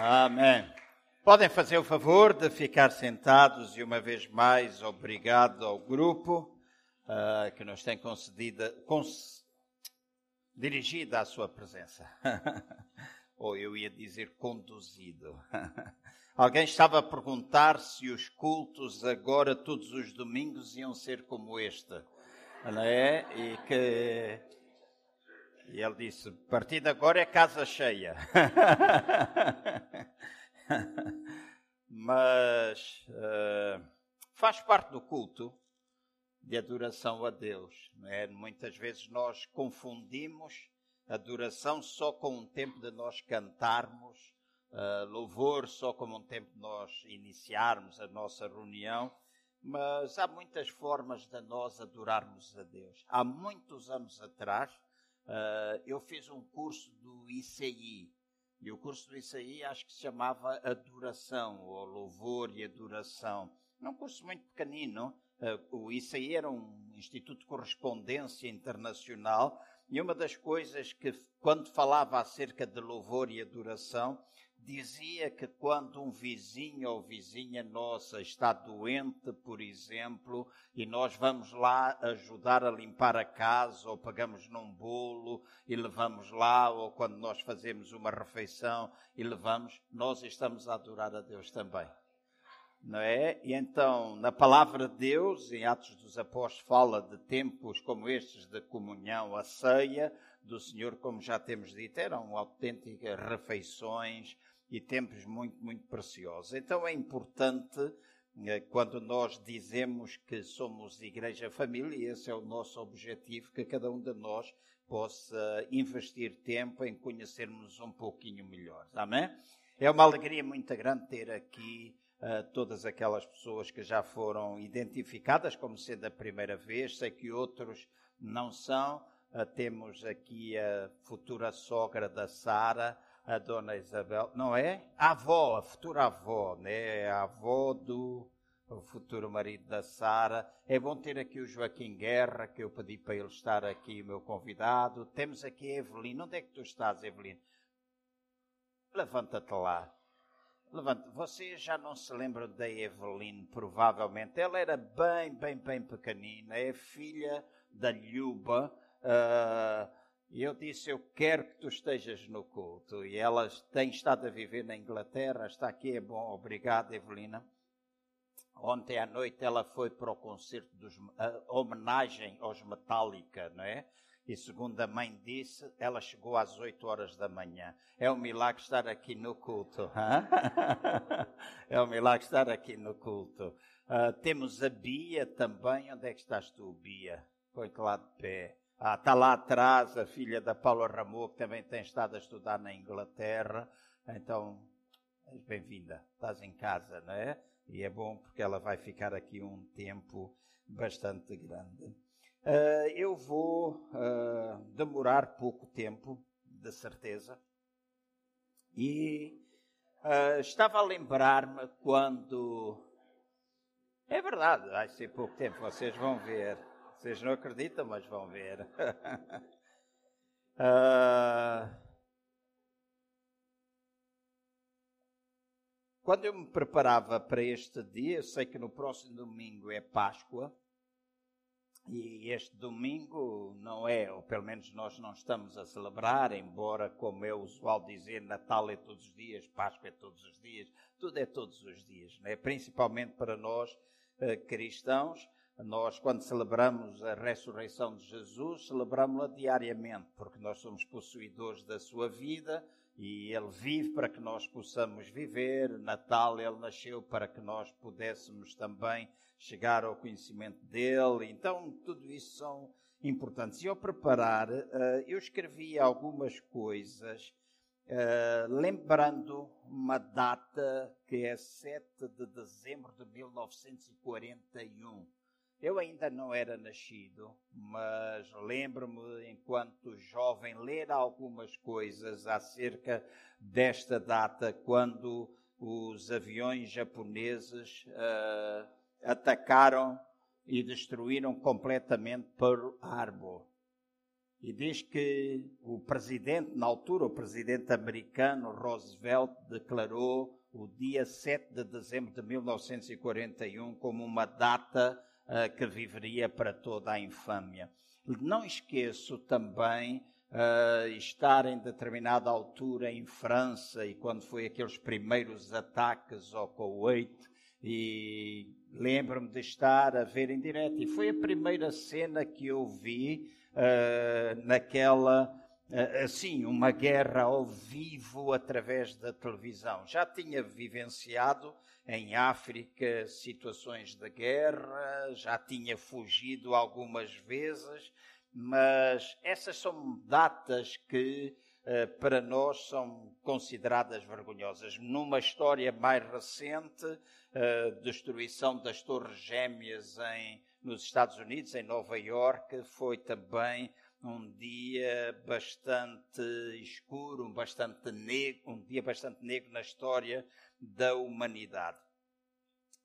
Amém. Podem fazer o favor de ficar sentados e, uma vez mais, obrigado ao grupo uh, que nos tem concedida, cons, dirigida a sua presença. Ou eu ia dizer conduzido. Alguém estava a perguntar se os cultos agora, todos os domingos, iam ser como este. Não é? E que e ele disse: a partir de agora é casa cheia. Mas uh, faz parte do culto de adoração a Deus. É? Muitas vezes nós confundimos adoração só com um tempo de nós cantarmos, uh, louvor só como um tempo de nós iniciarmos a nossa reunião. Mas há muitas formas de nós adorarmos a Deus. Há muitos anos atrás, Uh, eu fiz um curso do ICI, e o curso do ICI acho que se chamava Adoração, ou Louvor e Adoração. É um curso muito pequenino. Uh, o ICI era um Instituto de Correspondência Internacional, e uma das coisas que, quando falava acerca de louvor e adoração, dizia que quando um vizinho ou vizinha nossa está doente, por exemplo, e nós vamos lá ajudar a limpar a casa, ou pagamos num bolo e levamos lá, ou quando nós fazemos uma refeição e levamos, nós estamos a adorar a Deus também. Não é? E então, na palavra de Deus, em Atos dos Apóstolos, fala de tempos como estes de comunhão, a ceia do Senhor, como já temos dito, eram autênticas refeições, e tempos muito, muito preciosos. Então é importante, eh, quando nós dizemos que somos Igreja Família, esse é o nosso objetivo, que cada um de nós possa investir tempo em conhecermos um pouquinho melhor. Amém? É uma alegria muito grande ter aqui uh, todas aquelas pessoas que já foram identificadas como sendo a primeira vez. Sei que outros não são. Uh, temos aqui a futura sogra da Sara, a dona Isabel, não é? A avó, a futura avó, né? A avó do futuro marido da Sara. É bom ter aqui o Joaquim Guerra, que eu pedi para ele estar aqui, o meu convidado. Temos aqui a Evelina. Onde é que tu estás, Evelina? Levanta-te lá. Levanta. Vocês já não se lembram da Evelina, provavelmente. Ela era bem, bem, bem pequenina. É filha da Lhuba. Uh, e eu disse: Eu quero que tu estejas no culto. E ela tem estado a viver na Inglaterra, está aqui, é bom, obrigado, Evelina. Ontem à noite ela foi para o concerto dos homenagem aos Metallica, não é? E segundo a mãe disse, ela chegou às 8 horas da manhã. É um milagre estar aqui no culto. é um milagre estar aqui no culto. Uh, temos a Bia também. Onde é que estás tu, Bia? Põe-te lá de pé. Ah, está lá atrás a filha da Paula Ramô, que também tem estado a estudar na Inglaterra. Então, bem-vinda. Estás em casa, não é? E é bom porque ela vai ficar aqui um tempo bastante grande. Uh, eu vou uh, demorar pouco tempo, de certeza. E estava a lembrar-me quando. É verdade, vai ser pouco tempo, vocês vão ver. Vocês não acreditam, mas vão ver. uh... Quando eu me preparava para este dia, eu sei que no próximo domingo é Páscoa, e este domingo não é, ou pelo menos nós não estamos a celebrar, embora, como é usual dizer, Natal é todos os dias, Páscoa é todos os dias, tudo é todos os dias, né? principalmente para nós uh, cristãos. Nós, quando celebramos a ressurreição de Jesus, celebramos-la diariamente, porque nós somos possuidores da sua vida e Ele vive para que nós possamos viver. Natal, Ele nasceu para que nós pudéssemos também chegar ao conhecimento dele. Então, tudo isso são importantes. E ao preparar, eh, eu escrevi algumas coisas, eh, lembrando uma data que é 7 de dezembro de 1941 eu ainda não era nascido, mas lembro-me, enquanto jovem, ler algumas coisas acerca desta data, quando os aviões japoneses uh, atacaram e destruíram completamente Pearl Harbor. e diz que o presidente, na altura, o presidente americano Roosevelt declarou o dia 7 de dezembro de 1941 como uma data uh, que viveria para toda a infâmia. Não esqueço também uh, estar em determinada altura em França e quando foi aqueles primeiros ataques ao Kuwait e lembro-me de estar a ver em direto e foi a primeira cena que eu vi uh, naquela assim uma guerra ao vivo através da televisão já tinha vivenciado em África situações de guerra já tinha fugido algumas vezes mas essas são datas que uh, para nós são consideradas vergonhosas. Numa história mais recente, uh, destruição das Torres Gêmeas em, nos Estados Unidos, em Nova York, foi também um dia bastante escuro, bastante negro, um dia bastante negro na história da humanidade.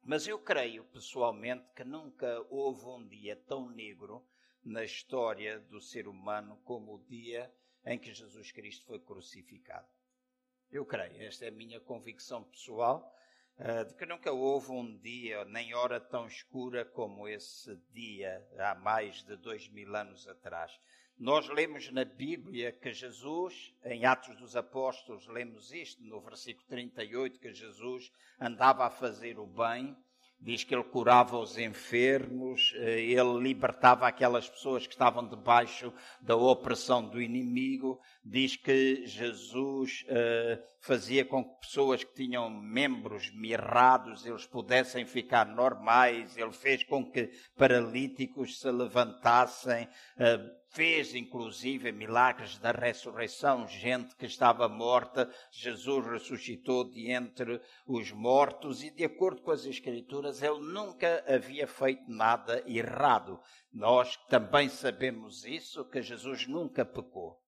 Mas eu creio pessoalmente que nunca houve um dia tão negro na história do ser humano como o dia em que Jesus Cristo foi crucificado. Eu creio, esta é a minha convicção pessoal, uh, de que nunca houve um dia nem hora tão escura como esse dia há mais de dois mil anos atrás. Nós lemos na Bíblia que Jesus, em Atos dos Apóstolos, lemos isto no versículo 38, que Jesus andava a fazer o bem diz que ele curava os enfermos, eh, ele libertava aquelas pessoas que estavam debaixo da opressão do inimigo, diz que Jesus uh, fazia com que pessoas que tinham membros mirrados eles pudessem ficar normais, ele fez com que paralíticos se levantassem, uh, fez inclusive milagres da ressurreição, gente que estava morta, Jesus ressuscitou de entre os mortos e de acordo com as escrituras ele nunca havia feito nada errado. Nós também sabemos isso que Jesus nunca pecou.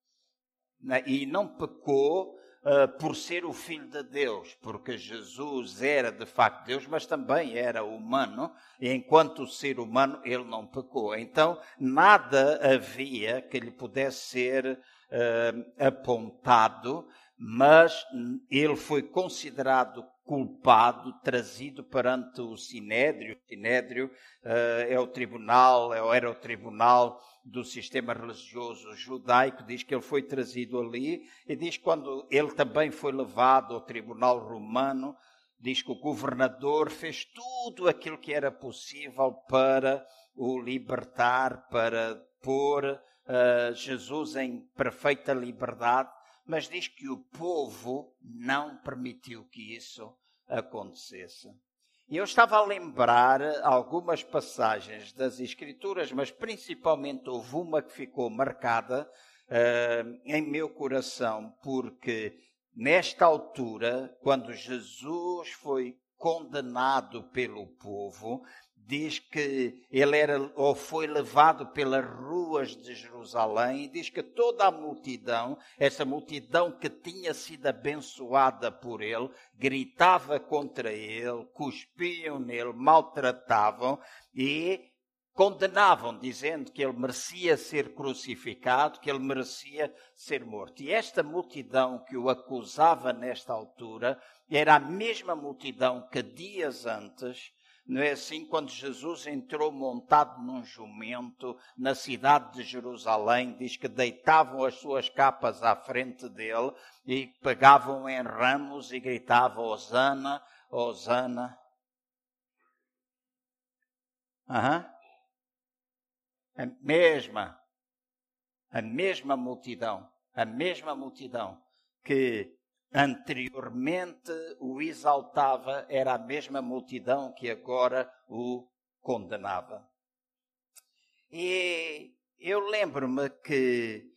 E não pecou uh, por ser o Filho de Deus, porque Jesus era de facto Deus, mas também era humano, e enquanto ser humano ele não pecou. Então nada havia que lhe pudesse ser uh, apontado, mas ele foi considerado culpado, trazido perante o Sinédrio. O Sinédrio uh, é o tribunal, é era o tribunal do sistema religioso judaico, diz que ele foi trazido ali, e diz que quando ele também foi levado ao tribunal romano, diz que o governador fez tudo aquilo que era possível para o libertar, para pôr uh, Jesus em perfeita liberdade, mas diz que o povo não permitiu que isso acontecesse. E eu estava a lembrar algumas passagens das Escrituras, mas principalmente houve uma que ficou marcada uh, em meu coração, porque nesta altura, quando Jesus foi condenado pelo povo, diz que ele era ou foi levado pelas ruas de Jerusalém e diz que toda a multidão, essa multidão que tinha sido abençoada por ele, gritava contra ele, cuspiam nele, maltratavam e condenavam, dizendo que ele merecia ser crucificado, que ele merecia ser morto. E esta multidão que o acusava nesta altura era a mesma multidão que dias antes não é assim quando Jesus entrou montado num jumento na cidade de Jerusalém, diz que deitavam as suas capas à frente dele e pegavam em ramos e gritavam Osana, Osana. Aham. A mesma, a mesma multidão, a mesma multidão que anteriormente o exaltava era a mesma multidão que agora o condenava. E eu lembro-me que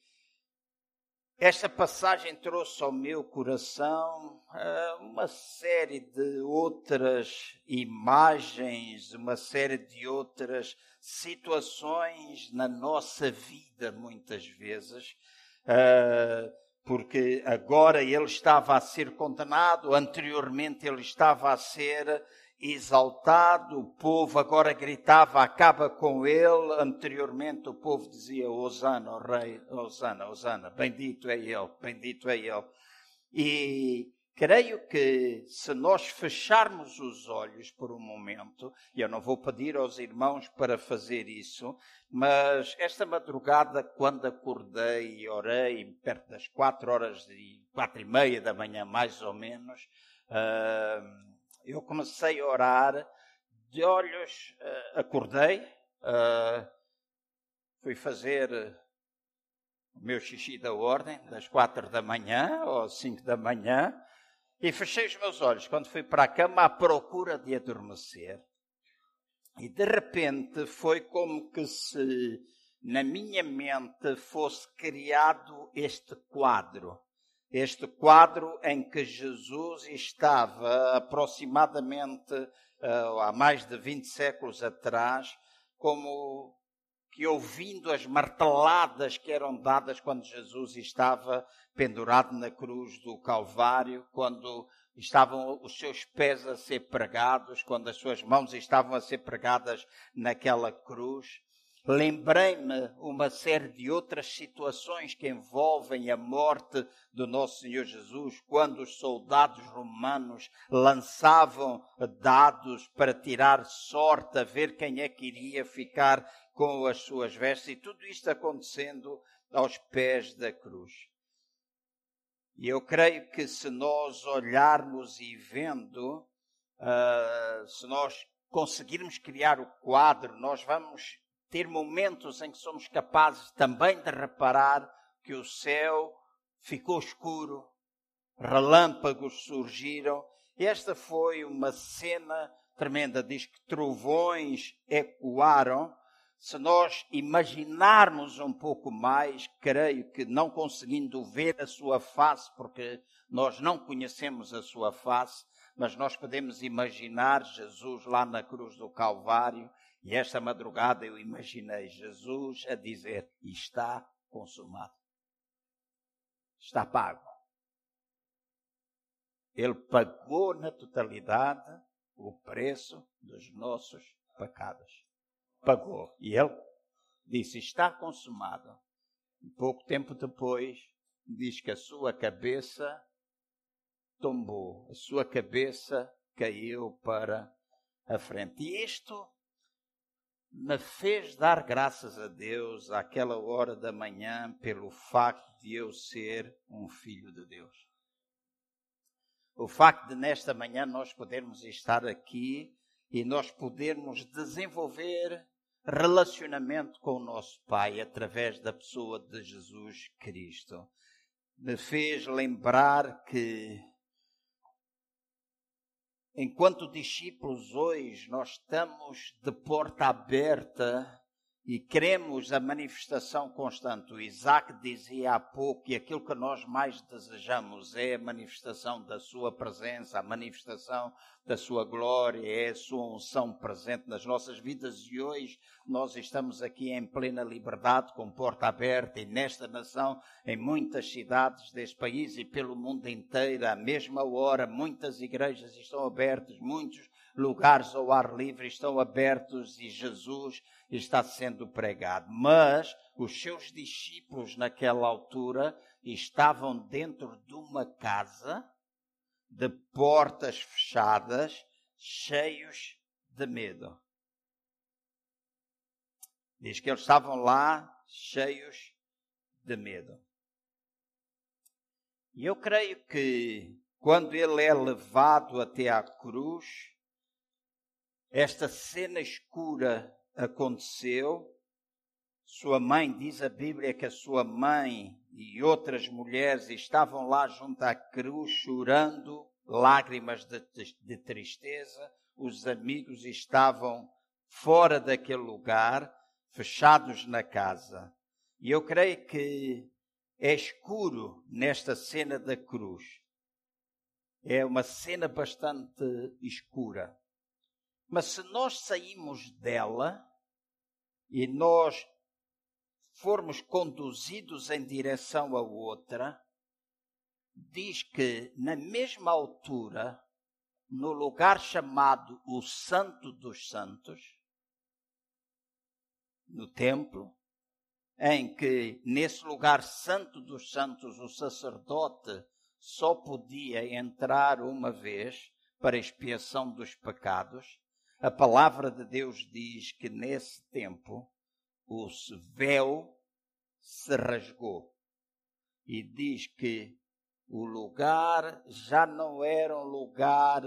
esta passagem trouxe ao meu coração uh, uma série de outras imagens, uma série de outras situações na nossa vida, muitas vezes. Uh, porque agora ele estava a ser condenado, anteriormente ele estava a ser exaltado, o povo agora gritava, acaba com ele. Anteriormente o povo dizia, Osana, o rei, Osana, Osana, bendito é ele, bendito é ele. E creio que se nós fecharmos os olhos por um momento, e eu não vou pedir aos irmãos para fazer isso, mas esta madrugada, quando acordei e orei, perto das quatro horas e quatro e meia da manhã, mais ou menos, uh, eu comecei a orar, de olhos, uh, acordei, uh, fui fazer o meu xixi da ordem, das quatro da manhã ou cinco da manhã, e fechei os meus olhos quando fui para a cama à procura de adormecer. E de repente foi como que se na minha mente fosse criado este quadro este quadro em que Jesus estava aproximadamente uh, há mais de 20 séculos atrás, como que ouvindo as marteladas que eram dadas quando Jesus estava pendurado na cruz do Calvário, quando estavam os seus pés a ser pregados, quando as suas mãos estavam a ser pregadas naquela cruz. Lembrei-me uma série de outras situações que envolvem a morte do nosso Senhor Jesus, quando os soldados romanos lançavam dados para tirar sorte, a ver quem é que iria ficar com as suas vestes, e tudo isto acontecendo aos pés da cruz. E eu creio que se nós olharmos e vendo, uh, se nós conseguirmos criar o quadro, nós vamos ter momentos em que somos capazes também de reparar que o céu ficou escuro, relâmpagos surgiram. Esta foi uma cena tremenda. Diz que trovões ecoaram. Se nós imaginarmos um pouco mais, creio que não conseguindo ver a sua face, porque nós não conhecemos a sua face, mas nós podemos imaginar Jesus lá na cruz do Calvário e esta madrugada eu imaginei Jesus a dizer: está consumado. Está pago. Ele pagou na totalidade o preço dos nossos pecados. Pagou. E ele disse: está consumado. E pouco tempo depois, diz que a sua cabeça tombou, a sua cabeça caiu para a frente. E isto me fez dar graças a Deus àquela hora da manhã pelo facto de eu ser um filho de Deus. O facto de nesta manhã nós podermos estar aqui e nós podermos desenvolver relacionamento com o nosso Pai através da pessoa de Jesus Cristo. Me fez lembrar que enquanto discípulos hoje, nós estamos de porta aberta e queremos a manifestação constante. O Isaac dizia há pouco que aquilo que nós mais desejamos é a manifestação da Sua presença, a manifestação da Sua glória, é a Sua unção presente nas nossas vidas. E hoje nós estamos aqui em plena liberdade, com porta aberta, e nesta nação, em muitas cidades deste país e pelo mundo inteiro, à mesma hora, muitas igrejas estão abertas, muitos lugares ao ar livre estão abertos e Jesus está sendo pregado. Mas os seus discípulos naquela altura estavam dentro de uma casa de portas fechadas, cheios de medo. Diz que eles estavam lá cheios de medo. E eu creio que quando ele é levado até à cruz, esta cena escura aconteceu. Sua mãe, diz a Bíblia que a sua mãe e outras mulheres estavam lá junto à cruz chorando, lágrimas de, de tristeza. Os amigos estavam fora daquele lugar, fechados na casa. E eu creio que é escuro nesta cena da cruz. É uma cena bastante escura. Mas se nós saímos dela e nós formos conduzidos em direção a outra, diz que na mesma altura no lugar chamado o Santo dos Santos, no templo, em que nesse lugar santo dos santos o sacerdote só podia entrar uma vez para expiação dos pecados, a palavra de Deus diz que nesse tempo o véu se rasgou e diz que o lugar já não era um lugar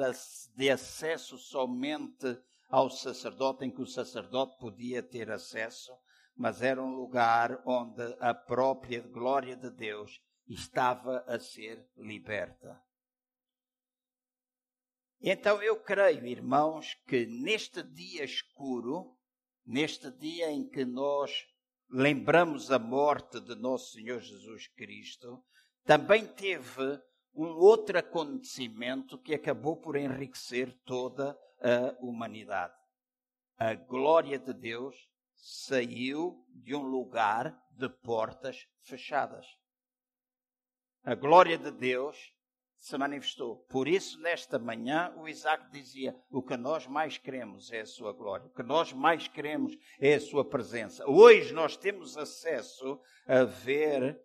de acesso somente ao sacerdote, em que o sacerdote podia ter acesso, mas era um lugar onde a própria glória de Deus estava a ser liberta. Então eu creio, irmãos, que neste dia escuro, neste dia em que nós lembramos a morte de nosso Senhor Jesus Cristo, também teve um outro acontecimento que acabou por enriquecer toda a humanidade. A glória de Deus saiu de um lugar de portas fechadas. A glória de Deus se manifestou. Por isso, nesta manhã, o Isaac dizia: O que nós mais queremos é a sua glória, o que nós mais queremos é a sua presença. Hoje nós temos acesso a ver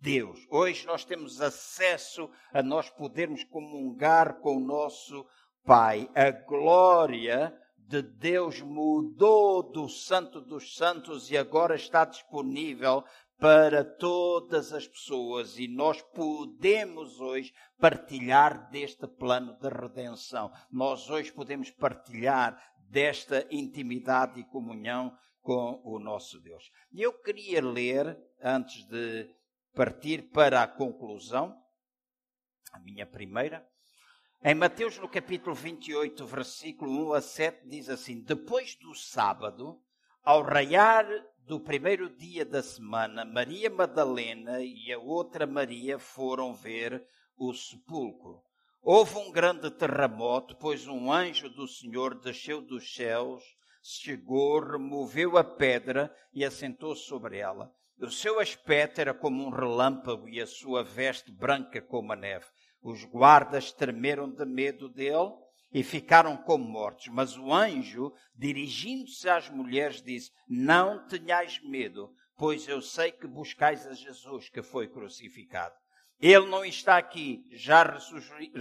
Deus. Hoje nós temos acesso a nós podermos comungar com o nosso Pai. A glória de Deus mudou do Santo dos Santos e agora está disponível para todas as pessoas e nós podemos hoje partilhar deste plano de redenção. Nós hoje podemos partilhar desta intimidade e comunhão com o nosso Deus. E eu queria ler, antes de partir para a conclusão, a minha primeira, em Mateus, no capítulo 28, versículo 1 a 7, diz assim: Depois do sábado, ao raiar do primeiro dia da semana, Maria Madalena e a outra Maria foram ver o sepulcro. Houve um grande terremoto, pois um anjo do Senhor desceu dos céus, chegou, removeu a pedra e assentou sobre ela. O seu aspecto era como um relâmpago e a sua veste branca como a neve. Os guardas tremeram de medo dele e ficaram como mortos. Mas o anjo, dirigindo-se às mulheres, disse: Não tenhais medo, pois eu sei que buscais a Jesus que foi crucificado. Ele não está aqui, já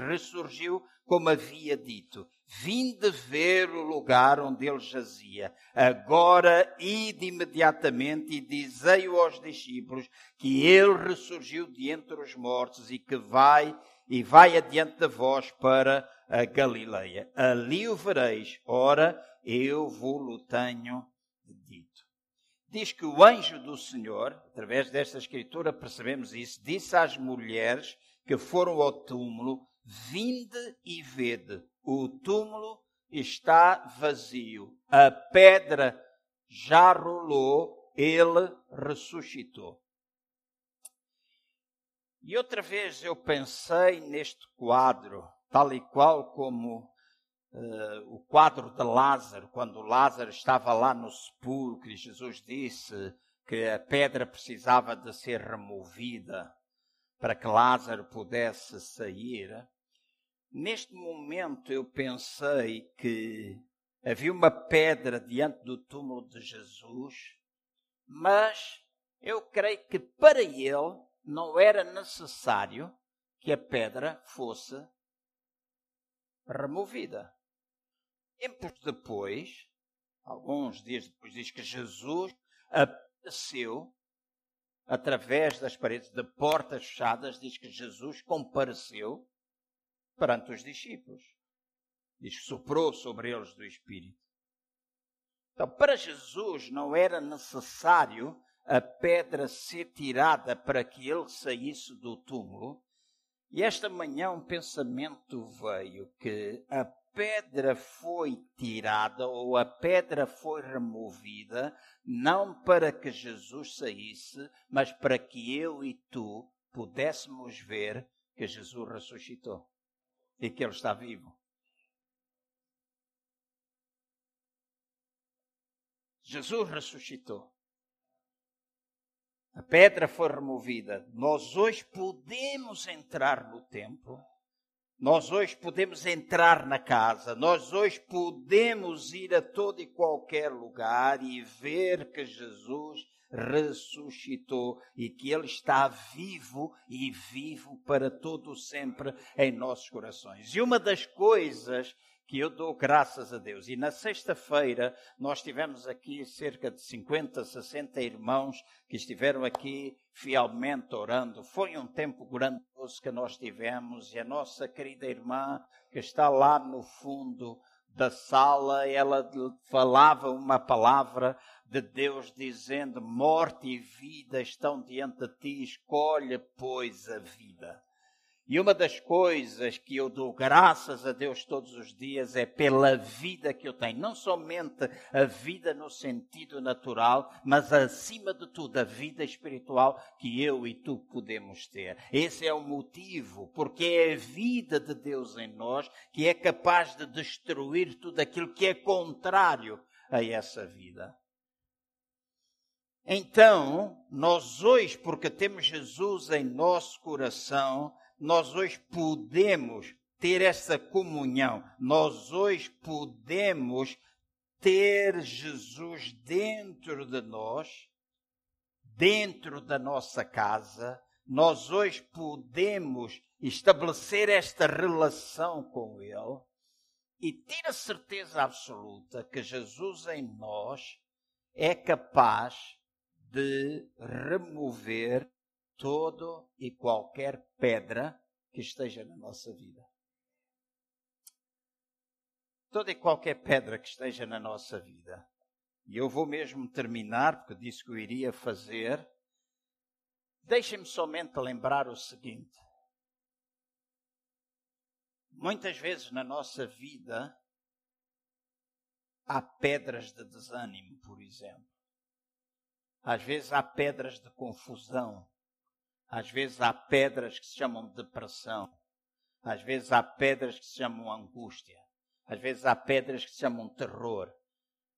ressurgiu, como havia dito. Vinde ver o lugar onde ele jazia. Agora ide imediatamente e dizei-o aos discípulos que ele ressurgiu de entre os mortos e que vai e vai adiante de vós para a Galileia. Ali o vereis, ora, eu vou-lo tenho dito. Diz que o anjo do Senhor, através desta escritura percebemos isso, disse às mulheres que foram ao túmulo, vinde e vede, o túmulo está vazio, a pedra já rolou, ele ressuscitou. E outra vez eu pensei neste quadro, tal e qual como uh, o quadro de Lázaro, quando Lázaro estava lá no sepulcro e Jesus disse que a pedra precisava de ser removida para que Lázaro pudesse sair. Neste momento eu pensei que havia uma pedra diante do túmulo de Jesus, mas eu creio que para ele não era necessário que a pedra fosse removida. Tempos depois, alguns dias depois, diz que Jesus apareceu através das paredes de portas fechadas, diz que Jesus compareceu perante os discípulos. Diz que soprou sobre eles do Espírito. Então, para Jesus não era necessário a pedra ser tirada para que ele saísse do túmulo. E esta manhã um pensamento veio que a pedra foi tirada ou a pedra foi removida não para que Jesus saísse, mas para que eu e tu pudéssemos ver que Jesus ressuscitou e que ele está vivo. Jesus ressuscitou. A pedra foi removida. Nós hoje podemos entrar no templo Nós hoje podemos entrar na casa, nós hoje podemos ir a todo e qualquer lugar e ver que Jesus ressuscitou e que Ele está vivo e vivo para todo sempre em nossos corações. E uma das coisas que eu dou graças a Deus. E na sexta-feira nós tivemos aqui cerca de 50, 60 irmãos que estiveram aqui fielmente orando. Foi um tempo grandioso que nós tivemos e a nossa querida irmã que está lá no fundo da sala, ela falava uma palavra de Deus dizendo: morte e vida estão diante de ti, escolhe, pois, a vida. E uma das coisas que eu dou graças a Deus todos os dias é pela vida que eu tenho. Não somente a vida no sentido natural, mas acima de tudo a vida espiritual que eu e tu podemos ter. Esse é o motivo, porque é a vida de Deus em nós que é capaz de destruir tudo aquilo que é contrário a essa vida. Então, nós hoje, porque temos Jesus em nosso coração, nós hoje podemos ter essa comunhão, nós hoje podemos ter Jesus dentro de nós, dentro da nossa casa, nós hoje podemos estabelecer esta relação com Ele e ter a certeza absoluta que Jesus em nós é capaz de remover todo e qualquer pedra que esteja na nossa vida. Toda e qualquer pedra que esteja na nossa vida. E eu vou mesmo terminar, porque disse que eu iria fazer. Deixem-me somente lembrar o seguinte. Muitas vezes na nossa vida há pedras de desânimo, por exemplo. Às vezes há pedras de confusão. Às vezes há pedras que se chamam depressão. Às vezes há pedras que se chamam angústia. Às vezes há pedras que se chamam terror.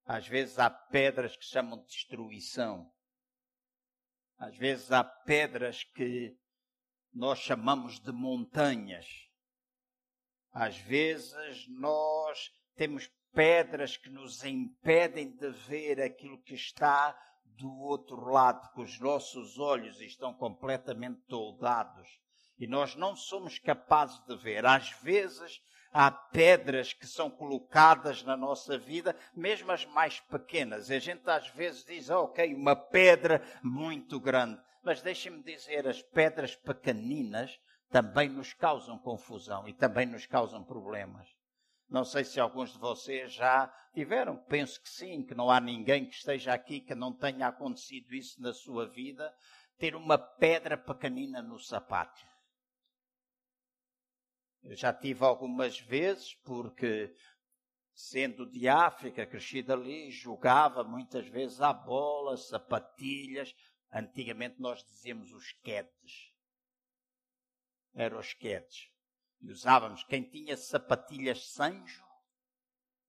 Às vezes há pedras que se chamam destruição. Às vezes há pedras que nós chamamos de montanhas. Às vezes nós temos pedras que nos impedem de ver aquilo que está do outro lado, porque os nossos olhos estão completamente toldados e nós não somos capazes de ver. Às vezes há pedras que são colocadas na nossa vida, mesmo as mais pequenas. A gente às vezes diz, oh, ok, uma pedra muito grande. Mas deixem-me dizer, as pedras pequeninas também nos causam confusão e também nos causam problemas. Não sei se alguns de vocês já tiveram, penso que sim, que não há ninguém que esteja aqui que não tenha acontecido isso na sua vida, ter uma pedra pequenina no sapato. Eu já tive algumas vezes, porque sendo de África, crescido ali, jogava muitas vezes à bola, sapatilhas. Antigamente nós dizíamos os quedes. Eram os quedes. E usávamos, quem tinha sapatilhas sanjo,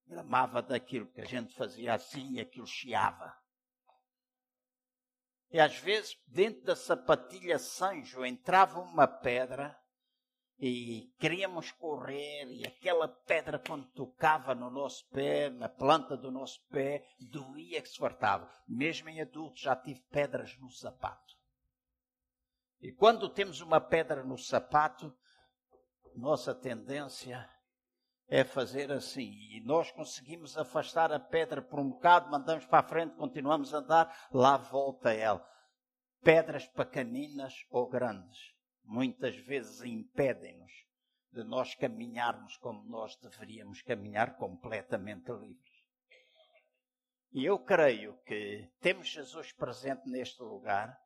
gramava daquilo que a gente fazia assim e aquilo chiava. E às vezes, dentro da sapatilha sanjo, entrava uma pedra e queríamos correr e aquela pedra quando tocava no nosso pé, na planta do nosso pé, doía que se fartava. Mesmo em adultos já tive pedras no sapato. E quando temos uma pedra no sapato, nossa tendência é fazer assim. E nós conseguimos afastar a pedra por um bocado, mandamos para a frente, continuamos a andar, lá volta ela. Pedras pequeninas ou grandes, muitas vezes impedem-nos de nós caminharmos como nós deveríamos caminhar completamente livres. E eu creio que temos Jesus presente neste lugar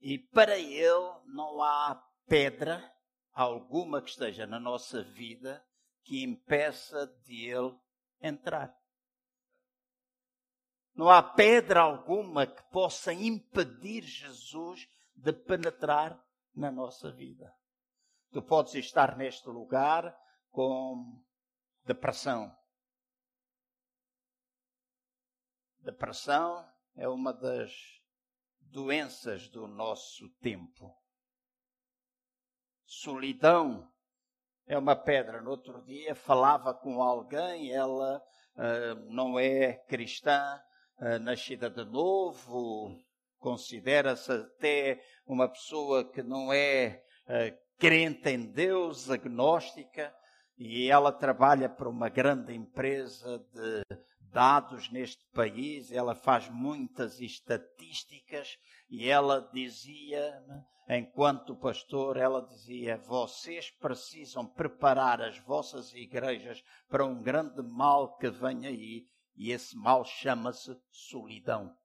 e para ele não há pedra alguma que esteja na nossa vida que impeça de ele entrar. Não há pedra alguma que possa impedir Jesus de penetrar na nossa vida. Tu podes estar neste lugar com depressão. Depressão é uma das doenças do nosso tempo Solidão é uma pedra. No outro dia falava com alguém, ela uh, não é cristã, uh, nascida de novo, considera-se até uma pessoa que não é uh, crente em Deus, agnóstica, e ela trabalha para uma grande empresa de dados neste país, ela faz muitas estatísticas e ela dizia, enquanto pastor, ela dizia: vocês precisam preparar as vossas igrejas para um grande mal que vem aí, e esse mal chama-se solidão.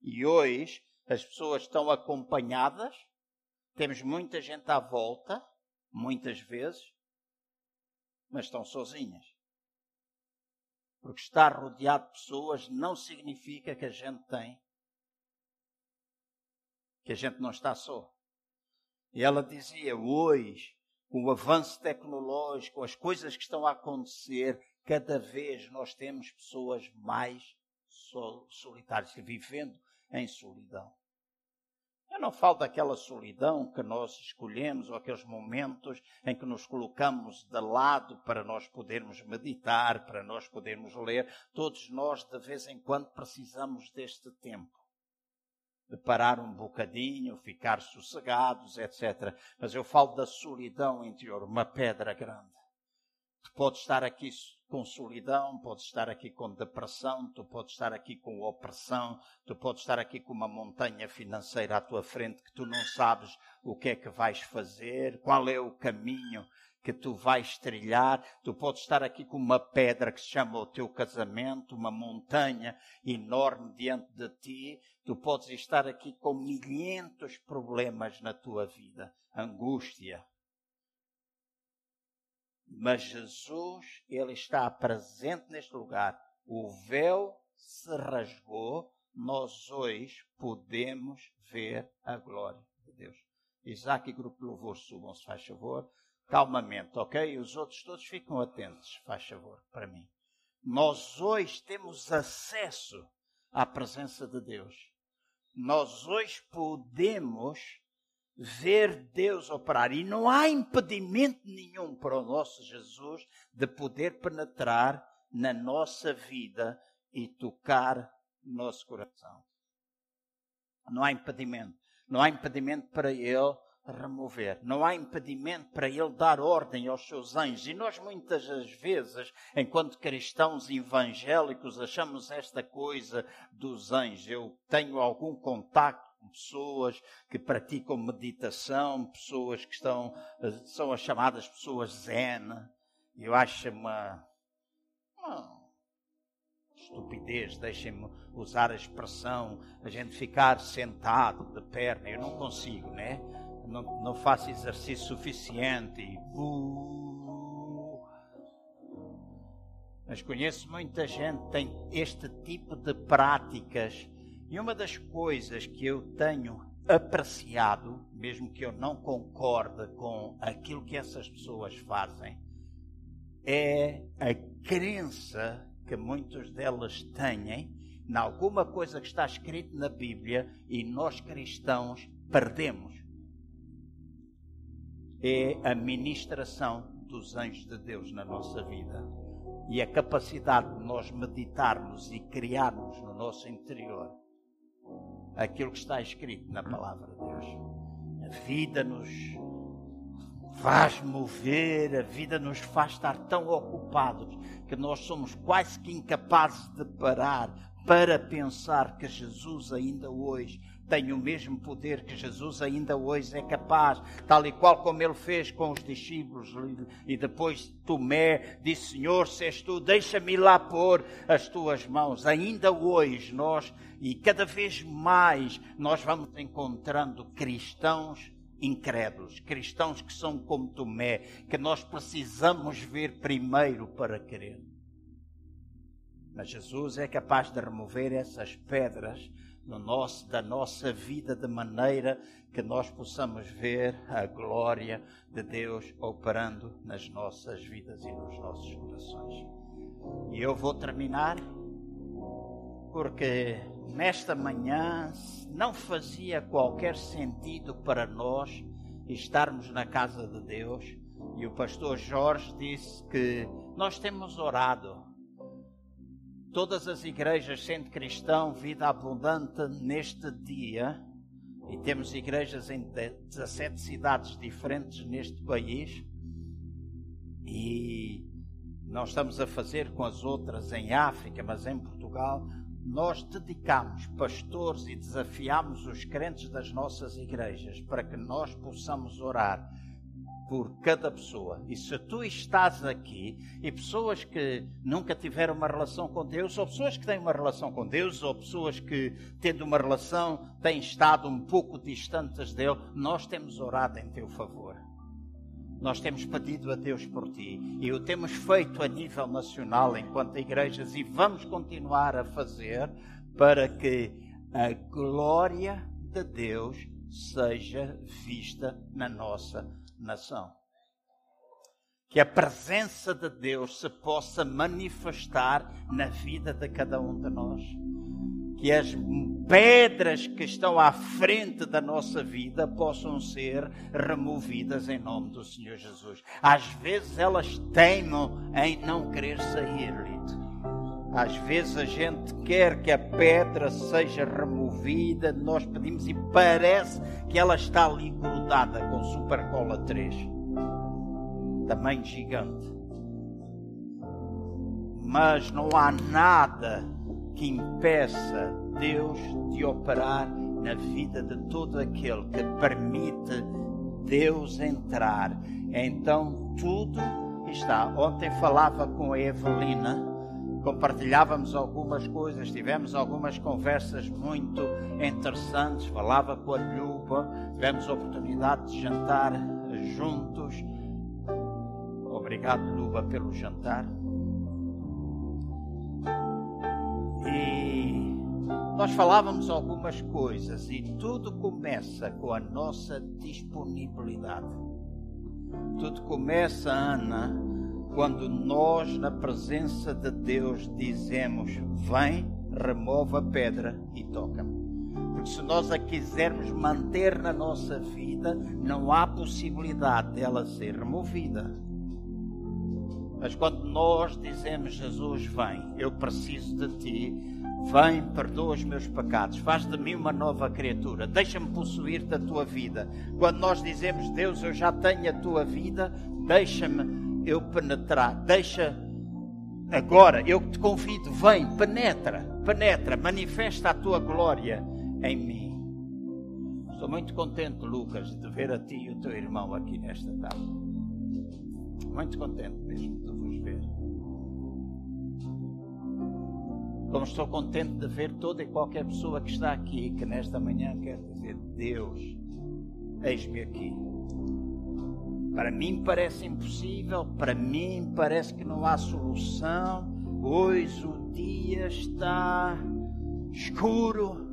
E hoje as pessoas estão acompanhadas, temos muita gente à volta, muitas vezes, mas estão sozinhas. Porque estar rodeado de pessoas não significa que a gente tem, que a gente não está só. E ela dizia: hoje, com o avanço tecnológico, as coisas que estão a acontecer, cada vez nós temos pessoas mais solitárias, vivendo em solidão. Eu não falo daquela solidão que nós escolhemos ou aqueles momentos em que nos colocamos de lado para nós podermos meditar, para nós podermos ler. Todos nós, de vez em quando, precisamos deste tempo. De parar um bocadinho, ficar sossegados, etc. Mas eu falo da solidão interior, uma pedra grande. Tu podes estar aqui com solidão, podes estar aqui com depressão, tu podes estar aqui com opressão, tu podes estar aqui com uma montanha financeira à tua frente que tu não sabes o que é que vais fazer, qual é o caminho que tu vais trilhar. Tu podes estar aqui com uma pedra que se chama o teu casamento, uma montanha enorme diante de ti. Tu podes estar aqui com milhentos problemas na tua vida, angústia, mas Jesus, ele está presente neste lugar. O véu se rasgou, nós hoje podemos ver a glória de Deus. Isaac e grupo de louvor subam, se faz favor. Calmamente, ok? Os outros todos ficam atentos, faz favor, para mim. Nós hoje temos acesso à presença de Deus. Nós hoje podemos ver Deus operar. E não há impedimento nenhum para o nosso Jesus de poder penetrar na nossa vida e tocar nosso coração. Não há impedimento. Não há impedimento para Ele remover. Não há impedimento para Ele dar ordem aos seus anjos. E nós muitas das vezes, enquanto cristãos evangélicos, achamos esta coisa dos anjos. Eu tenho algum contacto pessoas que praticam meditação, pessoas que estão, são as chamadas pessoas zen. Eu acho uma, uma estupidez, deixem-me usar a expressão, a gente ficar sentado de perna. Eu não consigo, né? Não, não faço exercício suficiente. Mas conheço muita gente que tem este tipo de práticas e uma das coisas que eu tenho apreciado, mesmo que eu não concorde com aquilo que essas pessoas fazem, é a crença que muitas delas têm em alguma coisa que está escrito na Bíblia e nós cristãos perdemos. É a ministração dos anjos de Deus na nossa vida e a capacidade de nós meditarmos e criarmos no nosso interior aquilo que está escrito na palavra de Deus. A vida nos faz mover, a vida nos faz estar tão ocupados que nós somos quase que incapazes de parar para pensar que Jesus ainda hoje tem o mesmo poder que Jesus ainda hoje é capaz, tal e qual como ele fez com os discípulos. E depois Tomé disse: Senhor, se és tu, deixa-me lá pôr as tuas mãos. Ainda hoje nós, e cada vez mais, nós vamos encontrando cristãos incrédulos, cristãos que são como Tomé, que nós precisamos ver primeiro para crer. Mas Jesus é capaz de remover essas pedras no nosso, da nossa vida de maneira que nós possamos ver a glória de Deus operando nas nossas vidas e nos nossos corações. E eu vou terminar porque nesta manhã não fazia qualquer sentido para nós estarmos na casa de Deus. E o pastor Jorge disse que nós temos orado. Todas as igrejas, sendo cristão, vida abundante neste dia, e temos igrejas em 17 cidades diferentes neste país, e nós estamos a fazer com as outras em África, mas em Portugal, nós dedicamos pastores e desafiamos os crentes das nossas igrejas para que nós possamos orar por cada pessoa. E se tu estás aqui e pessoas que nunca tiveram uma relação com Deus, ou pessoas que têm uma relação com Deus, ou pessoas que, tendo uma relação, têm estado um pouco distantes dele, nós temos orado em teu favor. Nós temos pedido a Deus por ti e o temos feito a nível nacional enquanto igrejas e vamos continuar a fazer para que a glória de Deus seja vista na nossa nação. Que a presença de Deus se possa manifestar na vida de cada um de nós que as pedras que estão à frente da nossa vida possam ser removidas em nome do Senhor Jesus. Às vezes elas teimam em não querer sair, Lito. Às vezes a gente quer que a pedra seja removida, nós pedimos e parece que ela está ali grudada com Supercola 3. Tamanho gigante. Mas não há nada que impeça Deus de operar na vida de todo aquele que permite Deus entrar. Então tudo está. Ontem falava com a Evelina, compartilhávamos algumas coisas, tivemos algumas conversas muito interessantes. Falava com a Luba, tivemos a oportunidade de jantar juntos. Obrigado, Luba, pelo jantar. E nós falávamos algumas coisas e tudo começa com a nossa disponibilidade. Tudo começa, Ana, quando nós, na presença de Deus, dizemos: Vem, remove a pedra e toca-me. Porque se nós a quisermos manter na nossa vida, não há possibilidade dela ser removida. Mas quando nós dizemos, Jesus, vem, eu preciso de ti, vem, perdoa os meus pecados, faz de mim uma nova criatura, deixa-me possuir da tua vida. Quando nós dizemos, Deus, eu já tenho a tua vida, deixa-me eu penetrar, deixa agora, eu te convido, vem, penetra, penetra, manifesta a tua glória em mim. Estou muito contente, Lucas, de ver a ti e o teu irmão aqui nesta tarde. Muito contente mesmo de vos ver. Como estou contente de ver toda e qualquer pessoa que está aqui, que nesta manhã quer dizer: Deus, eis-me aqui. Para mim parece impossível, para mim parece que não há solução. Hoje o dia está escuro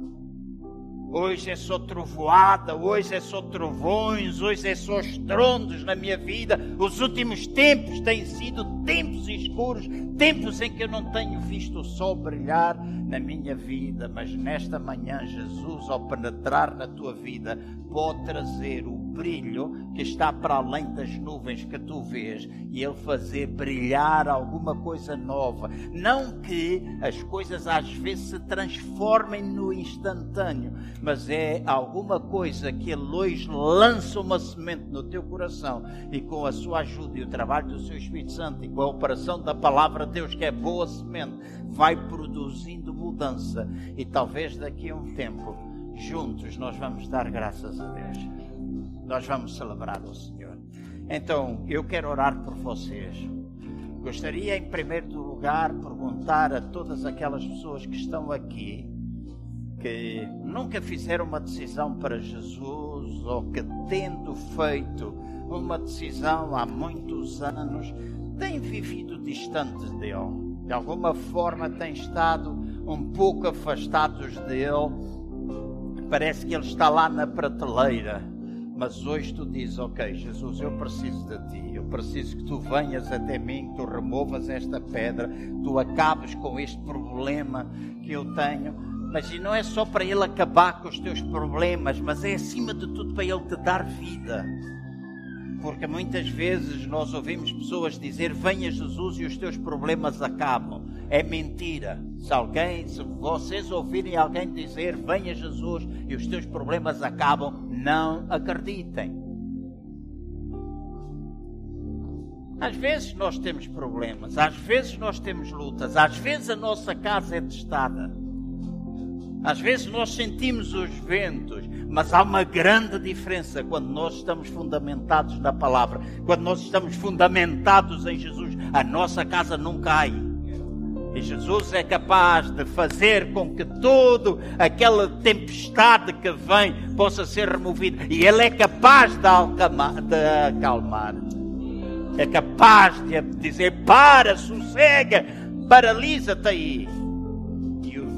Hoje é só trovoada, hoje é só trovões, hoje é só estrondos na minha vida. Os últimos tempos têm sido tempos escuros, tempos em que eu não tenho visto o sol brilhar na minha vida. Mas nesta manhã, Jesus, ao penetrar na tua vida, pode trazer o brilho que está para além das nuvens que tu vês e ele fazer brilhar alguma coisa nova. Não que as coisas às vezes se transformem no instantâneo, mas é alguma coisa que ele hoje lança uma semente no teu coração e com a sua ajuda e o trabalho do seu Espírito Santo e com a operação da palavra de Deus, que é boa semente, vai produzindo mudança e talvez daqui a um tempo juntos nós vamos dar graças a Deus nós vamos celebrar o Senhor. Então, eu quero orar por vocês. Gostaria, em primeiro lugar, perguntar a todas aquelas pessoas que estão aqui, que nunca fizeram uma decisão para Jesus, ou que, tendo feito uma decisão há muitos anos, têm vivido distantes dele. De alguma forma, têm estado um pouco afastados dele. Parece que ele está lá na prateleira mas hoje tu dizes: Ok, Jesus, eu preciso de ti, eu preciso que tu venhas até mim, que tu removas esta pedra, tu acabes com este problema que eu tenho. Mas não é só para Ele acabar com os teus problemas, mas é acima de tudo para Ele te dar vida. Porque muitas vezes nós ouvimos pessoas dizer: Venha Jesus e os teus problemas acabam. É mentira. Se alguém, se vocês ouvirem alguém dizer: Venha Jesus e os teus problemas acabam, não acreditem. Às vezes nós temos problemas, às vezes nós temos lutas, às vezes a nossa casa é testada. Às vezes nós sentimos os ventos, mas há uma grande diferença quando nós estamos fundamentados na palavra, quando nós estamos fundamentados em Jesus. A nossa casa não cai. E Jesus é capaz de fazer com que toda aquela tempestade que vem possa ser removida. E Ele é capaz de, de acalmar. É capaz de dizer: para, sossega, paralisa-te aí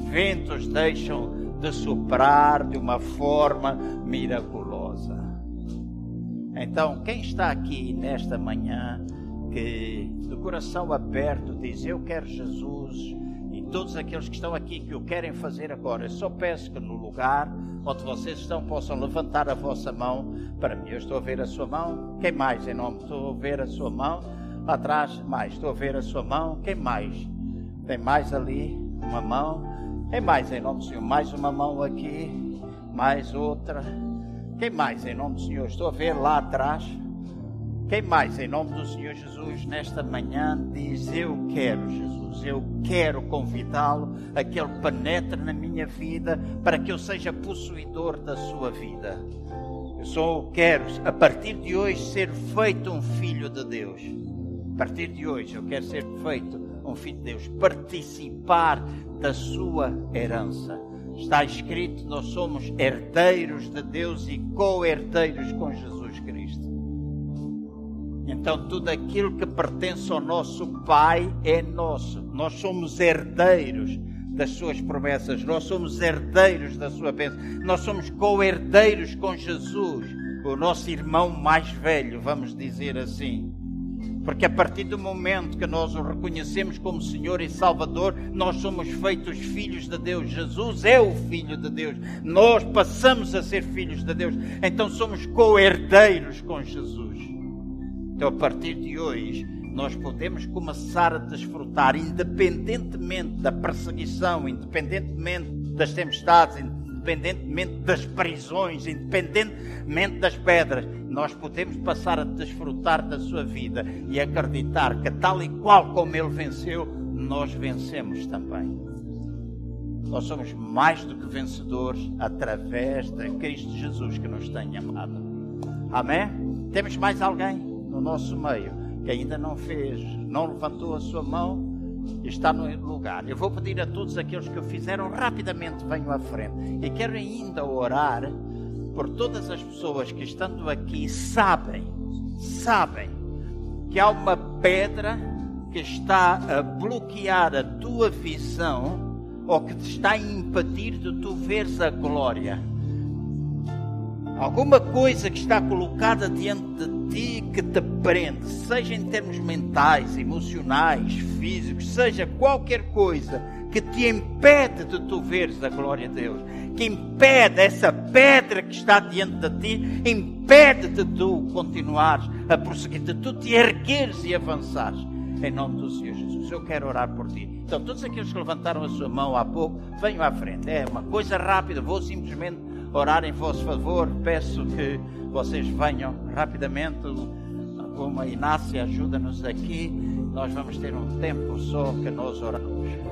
ventos deixam de soprar de uma forma miraculosa. Então, quem está aqui nesta manhã, que de coração aberto diz: Eu quero Jesus, e todos aqueles que estão aqui que o querem fazer agora, eu só peço que no lugar onde vocês estão possam levantar a vossa mão para mim. Eu estou a ver a sua mão. Quem mais em nome? Estou a ver a sua mão. Lá atrás, mais. Estou a ver a sua mão. Quem mais? Tem mais ali uma mão. Quem mais em nome do Senhor? Mais uma mão aqui, mais outra. Quem mais em nome do Senhor? Estou a ver lá atrás. Quem mais em nome do Senhor Jesus nesta manhã diz: Eu quero Jesus, eu quero convidá-lo a que Ele penetre na minha vida para que eu seja possuidor da sua vida. Eu só quero, a partir de hoje, ser feito um filho de Deus. A partir de hoje, eu quero ser feito um filho de Deus, participar da sua herança. Está escrito: nós somos herdeiros de Deus e co-herdeiros com Jesus Cristo. Então, tudo aquilo que pertence ao nosso Pai é nosso. Nós somos herdeiros das suas promessas, nós somos herdeiros da sua bênção, nós somos co-herdeiros com Jesus, o nosso irmão mais velho, vamos dizer assim. Porque a partir do momento que nós o reconhecemos como Senhor e Salvador, nós somos feitos filhos de Deus. Jesus é o Filho de Deus. Nós passamos a ser filhos de Deus. Então somos co-herdeiros com Jesus. Então a partir de hoje, nós podemos começar a desfrutar, independentemente da perseguição, independentemente das tempestades, independentemente das prisões, independentemente das pedras, nós podemos passar a desfrutar da sua vida e acreditar que, tal e qual como ele venceu, nós vencemos também. Nós somos mais do que vencedores através de Cristo Jesus que nos tem amado. Amém? Temos mais alguém no nosso meio que ainda não fez, não levantou a sua mão está no lugar. Eu vou pedir a todos aqueles que o fizeram rapidamente venham à frente. E quero ainda orar por todas as pessoas que estando aqui sabem, sabem que há uma pedra que está a bloquear a tua visão ou que te está a impedir de tu veres a glória. Alguma coisa que está colocada diante de ti que te prende, seja em termos mentais, emocionais, físicos, seja qualquer coisa que te impede de tu veres a glória de Deus, que impede essa pedra que está diante de ti, impede de tu continuares a prosseguir, de tu te ergueres e avançares. Em nome do Senhor Jesus, eu quero orar por ti. Então, todos aqueles que levantaram a sua mão há pouco, venham à frente. É uma coisa rápida, vou simplesmente orar em vosso favor. Peço que vocês venham rapidamente. Como a Inácia ajuda-nos aqui, nós vamos ter um tempo só que nós oramos.